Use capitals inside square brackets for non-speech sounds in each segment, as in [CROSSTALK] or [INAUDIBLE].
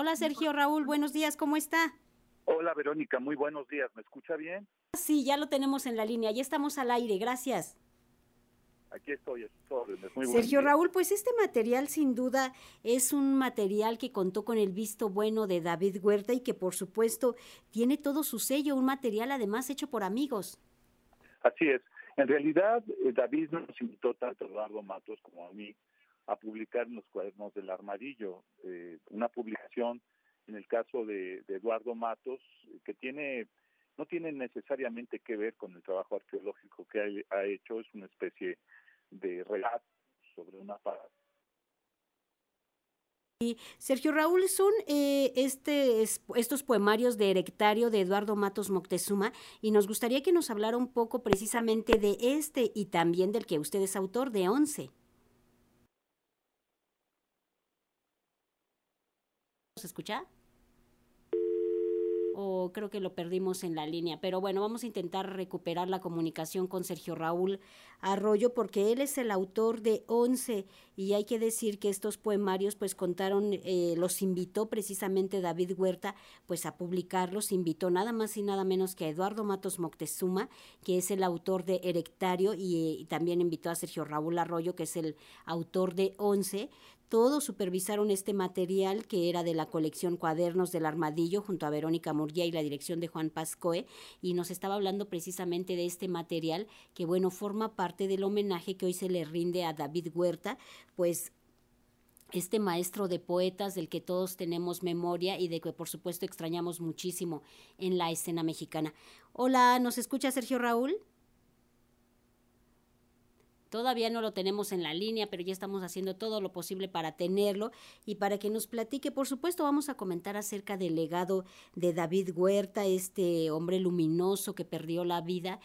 Hola Sergio Raúl, buenos días, ¿cómo está? Hola Verónica, muy buenos días, ¿me escucha bien? Sí, ya lo tenemos en la línea, ya estamos al aire, gracias. Aquí estoy, muy Sergio Raúl, pues este material sin duda es un material que contó con el visto bueno de David Huerta y que por supuesto tiene todo su sello, un material además hecho por amigos. Así es. En realidad, eh, David nos invitó tanto a Eduardo Matos como a mí a publicar en los cuadernos del armadillo, eh, una publicación en el caso de, Eduardo Matos que tiene no tiene necesariamente que ver con el trabajo arqueológico que ha, hecho, es una especie de relato sobre una parte Sergio Raúl, son eh, este, estos poemarios de Erectario de Eduardo Matos Moctezuma y nos gustaría que nos hablara un poco precisamente de este y también del que usted es autor de Once. ¿Se escucha? o creo que lo perdimos en la línea. Pero bueno, vamos a intentar recuperar la comunicación con Sergio Raúl Arroyo porque él es el autor de 11 y hay que decir que estos poemarios pues contaron, eh, los invitó precisamente David Huerta pues a publicarlos, invitó nada más y nada menos que a Eduardo Matos Moctezuma, que es el autor de Erectario y, y también invitó a Sergio Raúl Arroyo, que es el autor de 11 todos supervisaron este material que era de la colección Cuadernos del Armadillo junto a Verónica Murguía y la dirección de Juan Pascoe y nos estaba hablando precisamente de este material que bueno forma parte del homenaje que hoy se le rinde a David Huerta, pues este maestro de poetas del que todos tenemos memoria y de que por supuesto extrañamos muchísimo en la escena mexicana. Hola, ¿nos escucha Sergio Raúl? Todavía no lo tenemos en la línea, pero ya estamos haciendo todo lo posible para tenerlo y para que nos platique. Por supuesto, vamos a comentar acerca del legado de David Huerta, este hombre luminoso que perdió la vida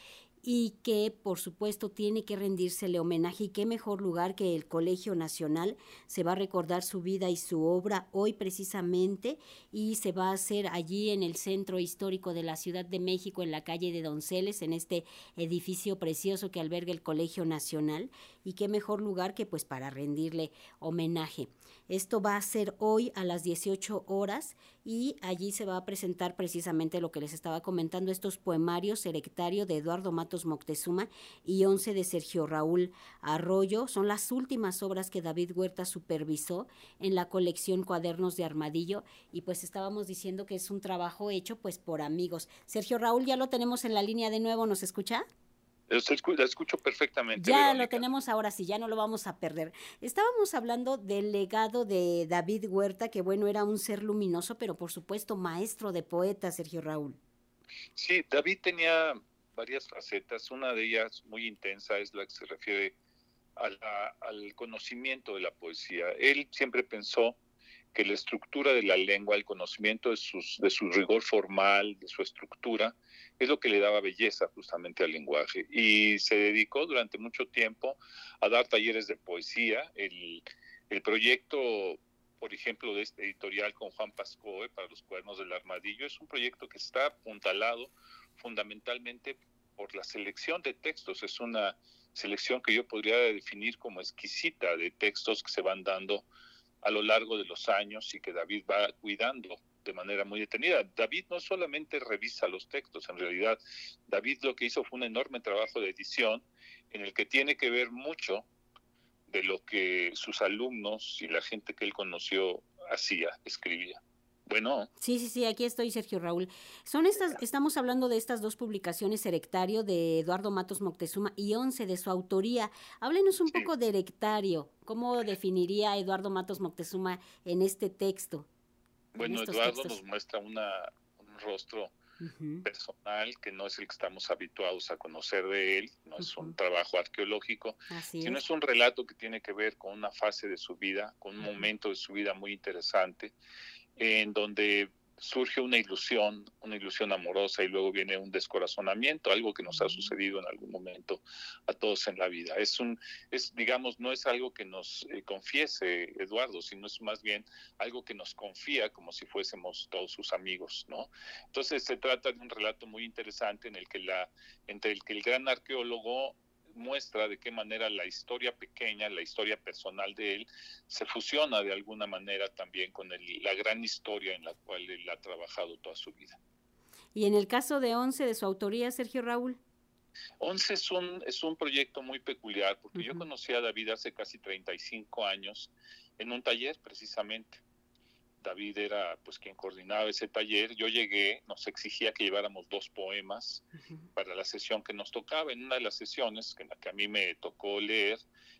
y que por supuesto tiene que rendírsele homenaje y qué mejor lugar que el Colegio Nacional. Se va a recordar su vida y su obra hoy precisamente y se va a hacer allí en el centro histórico de la Ciudad de México, en la calle de Donceles, en este edificio precioso que alberga el Colegio Nacional y qué mejor lugar que pues para rendirle homenaje. Esto va a ser hoy a las 18 horas y allí se va a presentar precisamente lo que les estaba comentando, estos poemarios Selectario de Eduardo Matos Moctezuma y 11 de Sergio Raúl Arroyo. Son las últimas obras que David Huerta supervisó en la colección Cuadernos de Armadillo y pues estábamos diciendo que es un trabajo hecho pues por amigos. Sergio Raúl, ya lo tenemos en la línea de nuevo, ¿nos escucha? La escucho perfectamente. Ya lo tenemos ahora sí, ya no lo vamos a perder. Estábamos hablando del legado de David Huerta, que bueno, era un ser luminoso, pero por supuesto maestro de poetas, Sergio Raúl. Sí, David tenía varias facetas. Una de ellas muy intensa es la que se refiere al conocimiento de la poesía. Él siempre pensó que la estructura de la lengua, el conocimiento de, su rigor formal, de su estructura, es lo que le daba belleza justamente al lenguaje. Y se dedicó durante mucho tiempo a dar talleres de poesía. El, el proyecto, por ejemplo, de este editorial con Juan Pascoe para los cuadernos del armadillo, es un proyecto que está apuntalado fundamentalmente por la selección de textos. Es una selección que yo podría definir como exquisita de textos que se van dando a lo largo de los años y que David va cuidando de manera muy detenida. David no solamente revisa los textos, en realidad David lo que hizo fue un enorme trabajo de edición en el que tiene que ver mucho de lo que sus alumnos y la gente que él conoció hacía, escribía. Bueno. Sí, sí, sí, aquí estoy, Sergio Raúl. Son estas, estamos hablando de estas dos publicaciones, Erectario de Eduardo Matos Moctezuma y Once de su autoría. Háblenos un poco de Erectario. ¿Cómo definiría Eduardo Matos Moctezuma en este texto? Bueno, Eduardo nos muestra una, un rostro personal que no es el que estamos habituados a conocer de él, no es un trabajo arqueológico, sino es. un relato que tiene que ver con una fase de su vida, con un momento de su vida muy interesante en donde surge una ilusión, una ilusión amorosa y luego viene un descorazonamiento, algo que nos ha sucedido en algún momento a todos en la vida. Es un, es, digamos, no es algo que nos eh, confiese Eduardo, sino es más bien algo que nos confía como si fuésemos todos sus amigos, ¿no? Entonces se trata de un relato muy interesante en el que la, entre el que el gran arqueólogo muestra de qué manera la historia pequeña, la historia personal de él, se fusiona de alguna manera también con la gran historia en la cual él ha trabajado toda su vida. Y en el caso de Once, de su autoría, Sergio Raúl. Once es un, es un proyecto muy peculiar, porque yo conocí a David hace casi 35 años en un taller precisamente. David era pues quien coordinaba ese taller. Yo llegué, nos exigía que lleváramos dos poemas para la sesión que nos tocaba. En una de las sesiones, en la que a mí me tocó leer,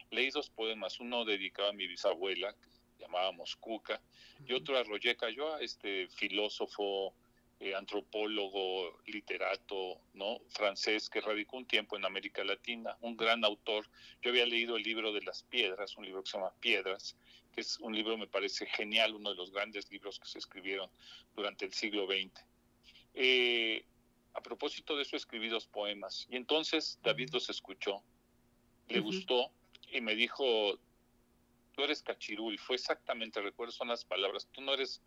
leí dos poemas, uno dedicado a mi bisabuela, que llamábamos Cuca, y otro a Roger Cayoa, este filósofo, eh, antropólogo, literato, ¿no? francés que radicó un tiempo en América Latina, un gran autor. Yo había leído el libro de las piedras, un libro que se llama Piedras, que es un libro, me parece genial, uno de los grandes libros que se escribieron durante el siglo XX. Eh, a propósito de eso, escribí dos poemas. Y entonces David los escuchó, le gustó y me dijo, tú eres cachirul. Fue exactamente, recuerdo, son las palabras, tú no eres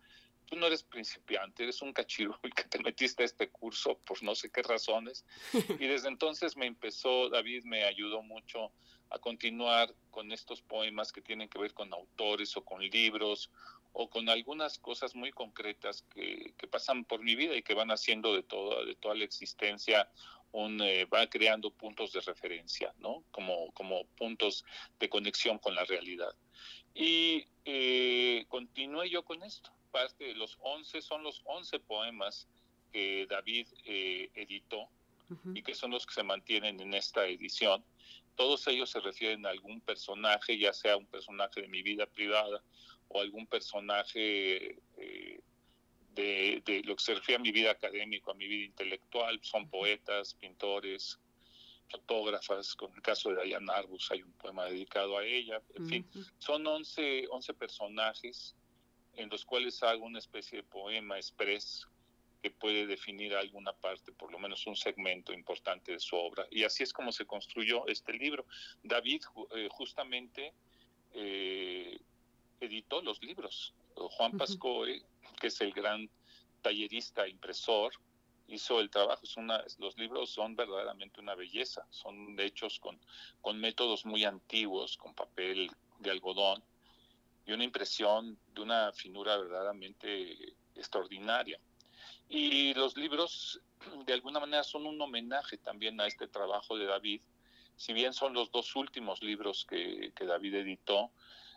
tú no eres principiante, eres un cachirul [LAUGHS] que te metiste a este curso por no sé qué razones. [LAUGHS] Y desde entonces me empezó, David me ayudó mucho a continuar con estos poemas que tienen que ver con autores o con libros o con algunas cosas muy concretas que, pasan por mi vida y que van haciendo de toda, de toda la existencia un, eh, va creando puntos de referencia, ¿no? Como, como puntos de conexión con la realidad. Y continué yo con esto. Parte de los 11 son los 11 poemas que David eh, editó y que son los que se mantienen en esta edición todos ellos se refieren a algún personaje, ya sea un personaje de mi vida privada o algún personaje eh, de, lo que se refiere a mi vida académica, a mi vida intelectual. Son poetas, pintores, fotógrafas. Con el caso de Diana Arbus hay un poema dedicado a ella. En fin, son 11, 11 personajes en los cuales hago una especie de poema express que puede definir alguna parte, por lo menos un segmento importante de su obra. Y así es como se construyó este libro. David eh, justamente eh, editó los libros. Juan Pascoe, que es el gran tallerista, impresor, hizo el trabajo. Es una, los libros son verdaderamente una belleza. Son hechos con, con métodos muy antiguos, con papel de algodón y una impresión de una finura verdaderamente extraordinaria. Y los libros, [CLEARS THROAT] de alguna manera, son un homenaje también a este trabajo de David. Si bien son los dos últimos libros que, David editó,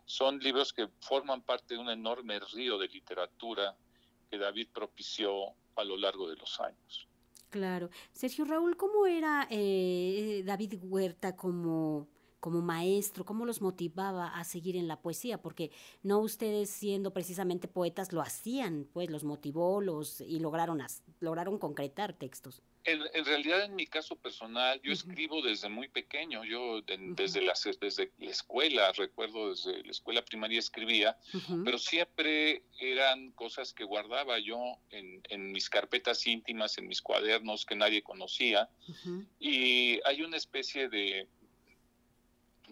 son libros que forman parte de un enorme río de literatura que David propició a lo largo de los años. Claro. Sergio Raúl, ¿cómo era eh, David Huerta como como maestro, cómo los motivaba a seguir en la poesía, porque no ustedes siendo precisamente poetas lo hacían, pues los motivó los y lograron lograron concretar textos. En, realidad, en mi caso personal, yo escribo desde muy pequeño. Yo desde, la, desde la escuela, recuerdo desde la escuela primaria escribía, pero siempre eran cosas que guardaba yo en, en, mis carpetas íntimas, en mis cuadernos que nadie conocía. Y hay una especie de,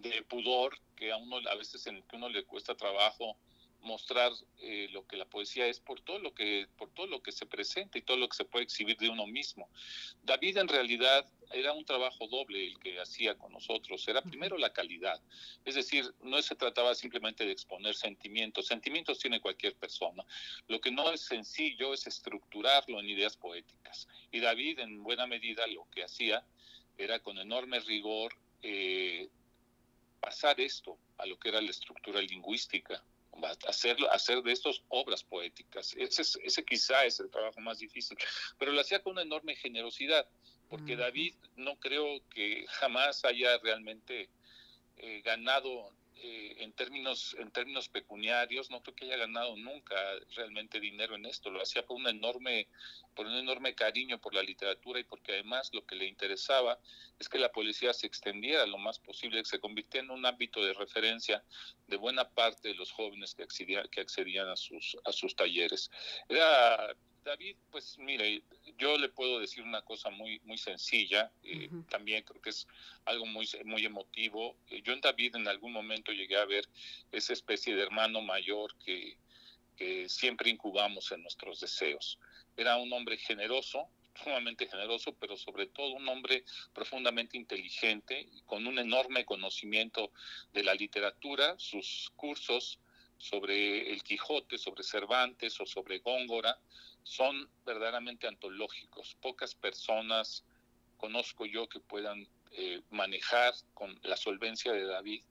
de pudor que a uno a veces en que uno le cuesta trabajo mostrar eh, lo que la poesía es por todo lo que por todo lo que se presenta y todo lo que se puede exhibir de uno mismo. David en realidad era un trabajo doble el que hacía con nosotros. Era primero la calidad, es decir, no se trataba simplemente de exponer sentimientos. Sentimientos tiene cualquier persona. Lo que no es sencillo es estructurarlo en ideas poéticas. Y David en buena medida lo que hacía era con enorme rigor eh, pasar esto a lo que era la estructura lingüística, hacerlo, hacer de estos obras poéticas. Ese, ese quizá es el trabajo más difícil, pero lo hacía con una enorme generosidad, porque David no creo que jamás haya realmente eh, ganado eh, en términos en términos pecuniarios no creo que haya ganado nunca realmente dinero en esto lo hacía por un enorme por un enorme cariño por la literatura y porque además lo que le interesaba es que la policía se extendiera lo más posible que se convirtiera en un ámbito de referencia de buena parte de los jóvenes que accedían que accedían a sus a sus talleres. Era David, pues mire, yo le puedo decir una cosa muy muy sencilla, eh, también creo que es algo muy muy emotivo. Eh, yo en David en algún momento llegué a ver esa especie de hermano mayor que, que siempre incubamos en nuestros deseos. Era un hombre generoso, sumamente generoso, pero sobre todo un hombre profundamente inteligente, con un enorme conocimiento de la literatura, sus cursos sobre el Quijote, sobre Cervantes o sobre Góngora, son verdaderamente antológicos. Pocas personas conozco yo que puedan eh, manejar con la solvencia de David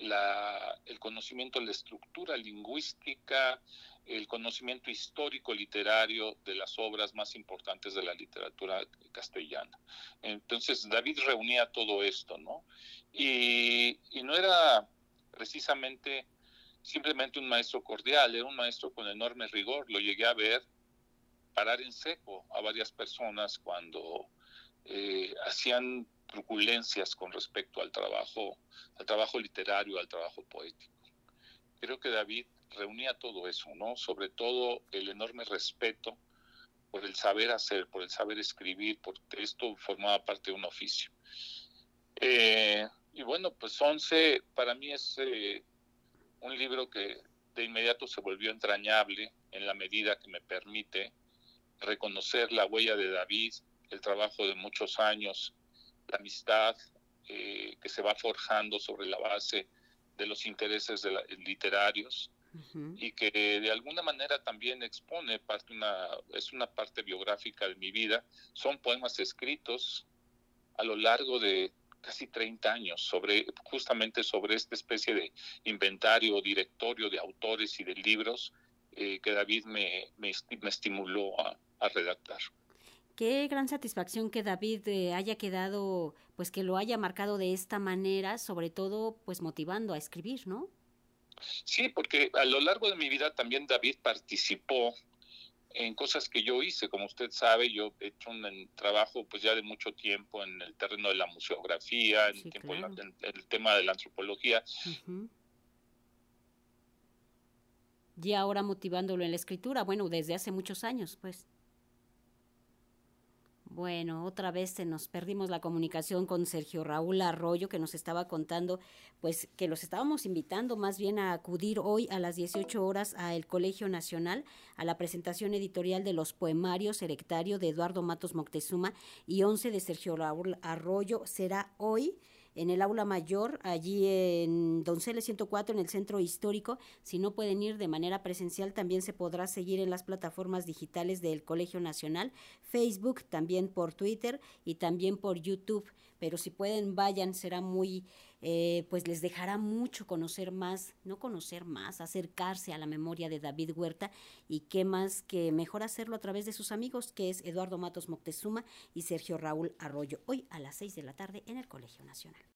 la, el conocimiento de la estructura lingüística, el conocimiento histórico literario de las obras más importantes de la literatura castellana. Entonces David reunía todo esto, ¿no? Y, y no era precisamente simplemente un maestro cordial, era un maestro con enorme rigor. Lo llegué a ver parar en seco a varias personas cuando eh, hacían truculencias con respecto al trabajo, al trabajo literario, al trabajo poético. Creo que David reunía todo eso, ¿no? Sobre todo el enorme respeto por el saber hacer, por el saber escribir, porque esto formaba parte de un oficio. Eh, y bueno, pues Once para mí es eh, un libro que de inmediato se volvió entrañable en la medida que me permite reconocer la huella de David, el trabajo de muchos años, la amistad eh, que se va forjando sobre la base de los intereses de literarios y que de alguna manera también expone parte una es una parte biográfica de mi vida. Son poemas escritos a lo largo de casi 30 años sobre justamente sobre esta especie de inventario o directorio de autores y de libros eh, que David me, me, estimuló a, redactar. Qué gran satisfacción que David eh, haya quedado, pues que lo haya marcado de esta manera, sobre todo pues motivando a escribir, ¿no? Sí, porque a lo largo de mi vida también David participó en cosas que yo hice. Como usted sabe, yo he hecho un trabajo pues ya de mucho tiempo en el terreno de la museografía, en, el, tema de la antropología. Y ahora motivándolo en la escritura, bueno, desde hace muchos años, pues. Bueno, otra vez se nos perdimos la comunicación con Sergio Raúl Arroyo, que nos estaba contando, pues que los estábamos invitando más bien a acudir hoy a las 18 horas al Colegio Nacional a la presentación editorial de los poemarios Erectario de Eduardo Matos Moctezuma y 11 de Sergio Raúl Arroyo. Será hoy en el aula mayor, allí en Donceles 104, en el centro histórico. Si no pueden ir de manera presencial, también se podrá seguir en las plataformas digitales del Colegio Nacional, Facebook, también por Twitter y también por YouTube. Pero si pueden, vayan, será muy, eh, pues les dejará mucho conocer más, no conocer más, acercarse a la memoria de David Huerta y qué más que mejor hacerlo a través de sus amigos, que es Eduardo Matos Moctezuma y Sergio Raúl Arroyo, hoy a las seis de la tarde en el Colegio Nacional.